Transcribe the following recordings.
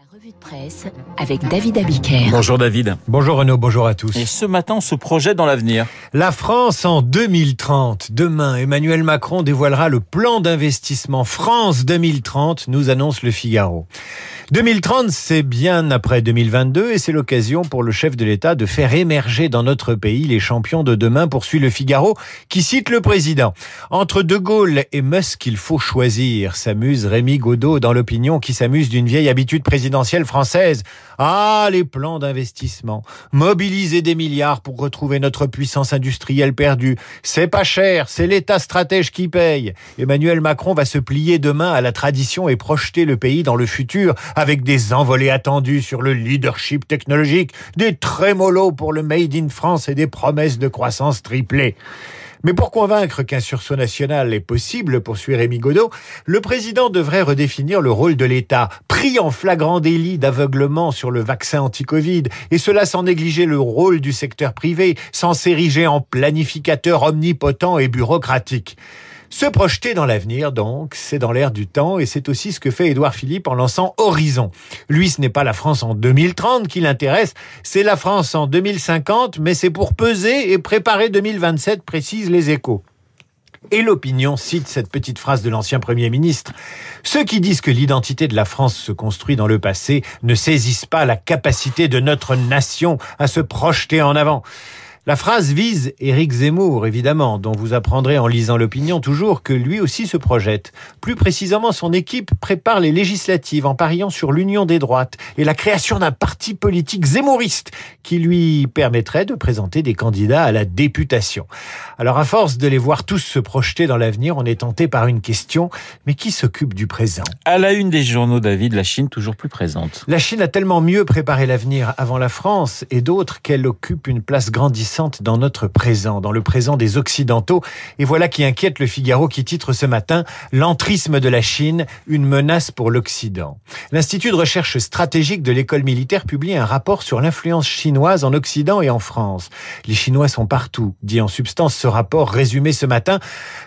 La revue de presse avec David Abiker. Bonjour David. Bonjour Renaud, bonjour à tous. Et ce matin, on se projette dans l'avenir. La France en 2030. Demain, Emmanuel Macron dévoilera le plan d'investissement France 2030, nous annonce le Figaro. 2030, c'est bien après 2022 et c'est l'occasion pour le chef de l'État de faire émerger dans notre pays les champions de demain, poursuit le Figaro, qui cite le président. Entre De Gaulle et Musk, il faut choisir, s'amuse Rémi Godot dans l'opinion qui s'amuse d'une vieille habitude présidentielle française. Ah, les plans d'investissement. Mobiliser des milliards pour retrouver notre puissance industrielle perdue. C'est pas cher, c'est l'État stratège qui paye. Emmanuel Macron va se plier demain à la tradition et projeter le pays dans le futur avec des envolées attendues sur le leadership technologique, des trémolos pour le Made in France et des promesses de croissance triplée. Mais pour convaincre qu'un sursaut national est possible, poursuit Rémi Godot, le président devrait redéfinir le rôle de l'État, pris en flagrant délit d'aveuglement sur le vaccin anti-Covid, et cela sans négliger le rôle du secteur privé, sans s'ériger en planificateur omnipotent et bureaucratique. Se projeter dans l'avenir, donc, c'est dans l'air du temps et c'est aussi ce que fait Édouard Philippe en lançant Horizon. Lui, ce n'est pas la France en 2030 qui l'intéresse, c'est la France en 2050, mais c'est pour peser et préparer 2027, précisent les échos. Et l'opinion cite cette petite phrase de l'ancien Premier ministre. Ceux qui disent que l'identité de la France se construit dans le passé ne saisissent pas la capacité de notre nation à se projeter en avant. La phrase vise Éric Zemmour, évidemment, dont vous apprendrez en lisant l'opinion toujours que lui aussi se projette. Plus précisément, son équipe prépare les législatives en pariant sur l'union des droites et la création d'un parti politique zémouriste qui lui permettrait de présenter des candidats à la députation. Alors à force de les voir tous se projeter dans l'avenir, on est tenté par une question, mais qui s'occupe du présent? À la une des journaux, David, la Chine toujours plus présente. La Chine a tellement mieux préparé l'avenir avant la France et d'autres qu'elle occupe une place grandissante dans notre présent, dans le présent des Occidentaux. Et voilà qui inquiète le Figaro qui titre ce matin L'entrisme de la Chine, une menace pour l'Occident. L'Institut de recherche stratégique de l'école militaire publie un rapport sur l'influence chinoise en Occident et en France. Les Chinois sont partout, dit en substance ce rapport résumé ce matin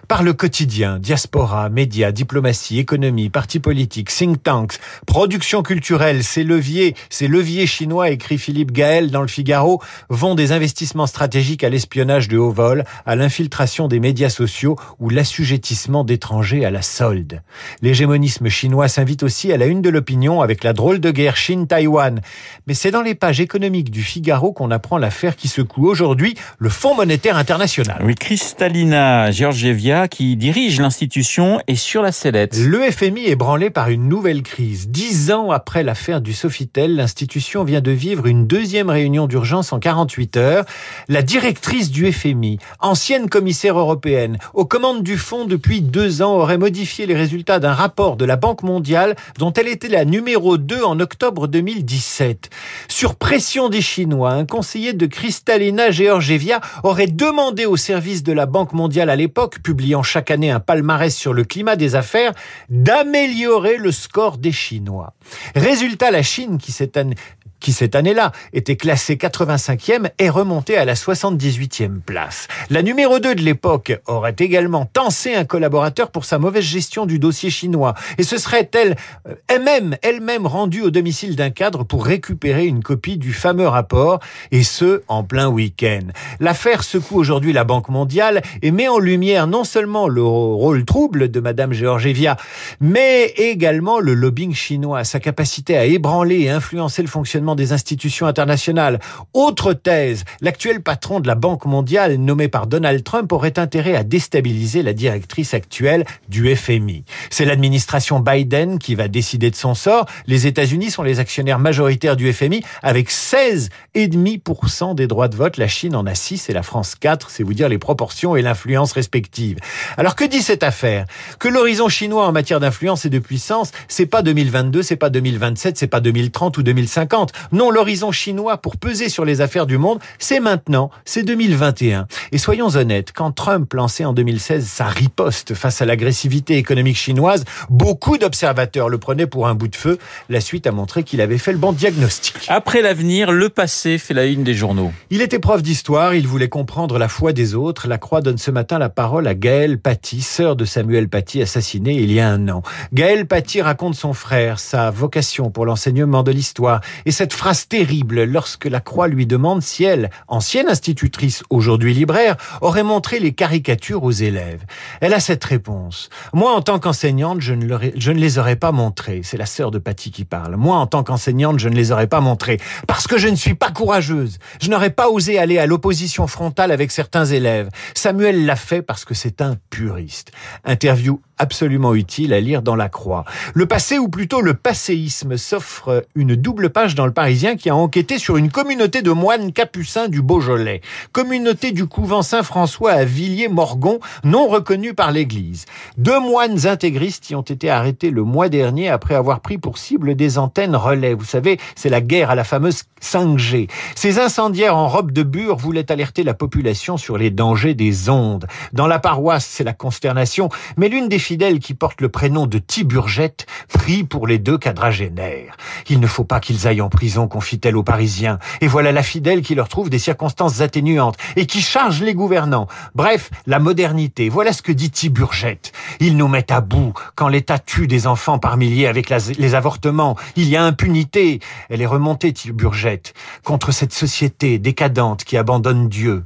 par le quotidien, diaspora, médias, diplomatie, économie, partis politiques, think tanks, production culturelle, ces leviers, ces leviers chinois, écrit Philippe Gaël dans le Figaro, vont des investissements stratégiques à l'espionnage de haut vol, à l'infiltration des médias sociaux ou l'assujettissement d'étrangers à la solde. L'hégémonisme chinois s'invite aussi à la une de l'opinion avec la drôle de guerre Chine-Taïwan. Mais c'est dans les pages économiques du Figaro qu'on apprend l'affaire qui secoue aujourd'hui le Fonds monétaire international. Oui, Kristalina Georgieva, qui dirige l'institution, est sur la sellette. Le FMI est branlé par une nouvelle crise. Dix ans après l'affaire du Sofitel, l'institution vient de vivre une deuxième réunion d'urgence en 48 heures. La directrice du FMI, ancienne commissaire européenne, aux commandes du fonds depuis deux ans, aurait modifié les résultats d'un rapport de la Banque mondiale dont elle était la numéro 2 en octobre 2017. Sur pression des Chinois, un conseiller de Kristalina Georgieva aurait demandé au service de la Banque mondiale à l'époque, publiant chaque année un palmarès sur le climat des affaires, d'améliorer le score des Chinois. Résultat, la Chine, qui cette année qui cette année-là était classée 85e, est remontée à la 78e place. La numéro 2 de l'époque aurait également tensé un collaborateur pour sa mauvaise gestion du dossier chinois. Et ce serait elle, euh, elle-même, elle-même rendue au domicile d'un cadre pour récupérer une copie du fameux rapport, et ce, en plein week-end. L'affaire secoue aujourd'hui la Banque mondiale et met en lumière non seulement le rôle trouble de Madame Georgieva, mais également le lobbying chinois, sa capacité à ébranler et influencer le fonctionnement des institutions internationales. Autre thèse, l'actuel patron de la Banque mondiale, nommé par Donald Trump, aurait intérêt à déstabiliser la directrice actuelle du FMI. C'est l'administration Biden qui va décider de son sort. Les États-Unis sont les actionnaires majoritaires du FMI avec 16,5% des droits de vote. La Chine en a 6 et la France 4. C'est vous dire les proportions et l'influence respectives. Alors que dit cette affaire? Que l'horizon chinois en matière d'influence et de puissance, c'est pas 2022, c'est pas 2027, c'est pas 2030 ou 2050. Non, l'horizon chinois pour peser sur les affaires du monde, c'est maintenant, c'est 2021. Et soyons honnêtes, quand Trump lançait en 2016 sa riposte face à l'agressivité économique chinoise, beaucoup d'observateurs le prenaient pour un bout de feu. La suite a montré qu'il avait fait le bon diagnostic. Après l'avenir, le passé fait la une des journaux. Il était prof d'histoire, il voulait comprendre la foi des autres. La Croix donne ce matin la parole à Gaëlle Paty, sœur de Samuel Paty, assassiné il y a un an. Gaëlle Paty raconte son frère, sa vocation pour l'enseignement de l'histoire et cette phrase terrible lorsque la Croix lui demande si elle, ancienne institutrice, aujourd'hui libraire, aurait montré les caricatures aux élèves. Elle a cette réponse. Moi, en tant qu'enseignante, je ne, les aurais pas montrées. C'est la sœur de Paty qui parle. Moi, en tant qu'enseignante, je ne les aurais pas montrées parce que je ne suis pas courageuse. Je n'aurais pas osé aller à l'opposition frontale avec certains élèves. Samuel l'a fait parce que c'est un puriste. Interview absolument utile à lire dans la Croix. Le passé, ou plutôt le passéisme, s'offre une double page dans le Parisien qui a enquêté sur une communauté de moines capucins du Beaujolais. Communauté du couvent Saint-François à Villiers-Morgon, non reconnue par l'Église. Deux moines intégristes y ont été arrêtés le mois dernier après avoir pris pour cible des antennes relais. Vous savez, c'est la guerre à la fameuse 5G. Ces incendiaires en robe de bure voulaient alerter la population sur les dangers des ondes. Dans la paroisse, c'est la consternation, mais l'une des fidèles qui porte le prénom de Tiburgette prie pour les deux quadragénaires. Il ne faut pas qu'ils aillent en prison, confie-t-elle aux Parisiens. Et voilà la fidèle qui leur trouve des circonstances atténuantes et qui charge les gouvernants. Bref, la modernité. Voilà ce que dit Tiburgette. Ils nous mettent à bout quand l'État tue des enfants par milliers avec les avortements. Il y a impunité. Elle est remontée, Tiburgette, contre cette société décadente qui abandonne Dieu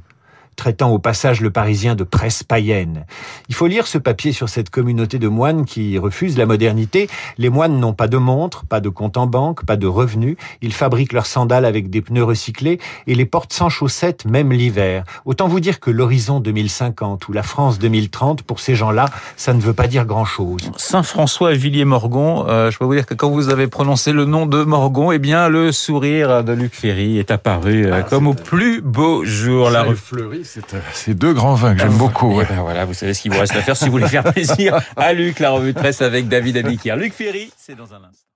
traitant au passage le Parisien de presse païenne. Il faut lire ce papier sur cette communauté de moines qui refuse la modernité. Les moines n'ont pas de montre, pas de compte en banque, pas de revenus. Ils fabriquent leurs sandales avec des pneus recyclés et les portent sans chaussettes même l'hiver. Autant vous dire que l'horizon 2050 ou la France 2030, pour ces gens-là, ça ne veut pas dire grand-chose. Saint-François Villiers-Morgon, euh, je peux vous dire que quand vous avez prononcé le nom de Morgon, eh bien le sourire de Luc Ferry est apparu euh, ah, comme au plus beau jour. La rue fleurie euh, c'est deux grands vins que j'aime ah, beaucoup. Eh ben voilà, vous savez ce qu'il vous reste à faire si vous voulez faire plaisir à Luc, la revue de presse avec David Abiquière. Luc Ferry, c'est dans un instant.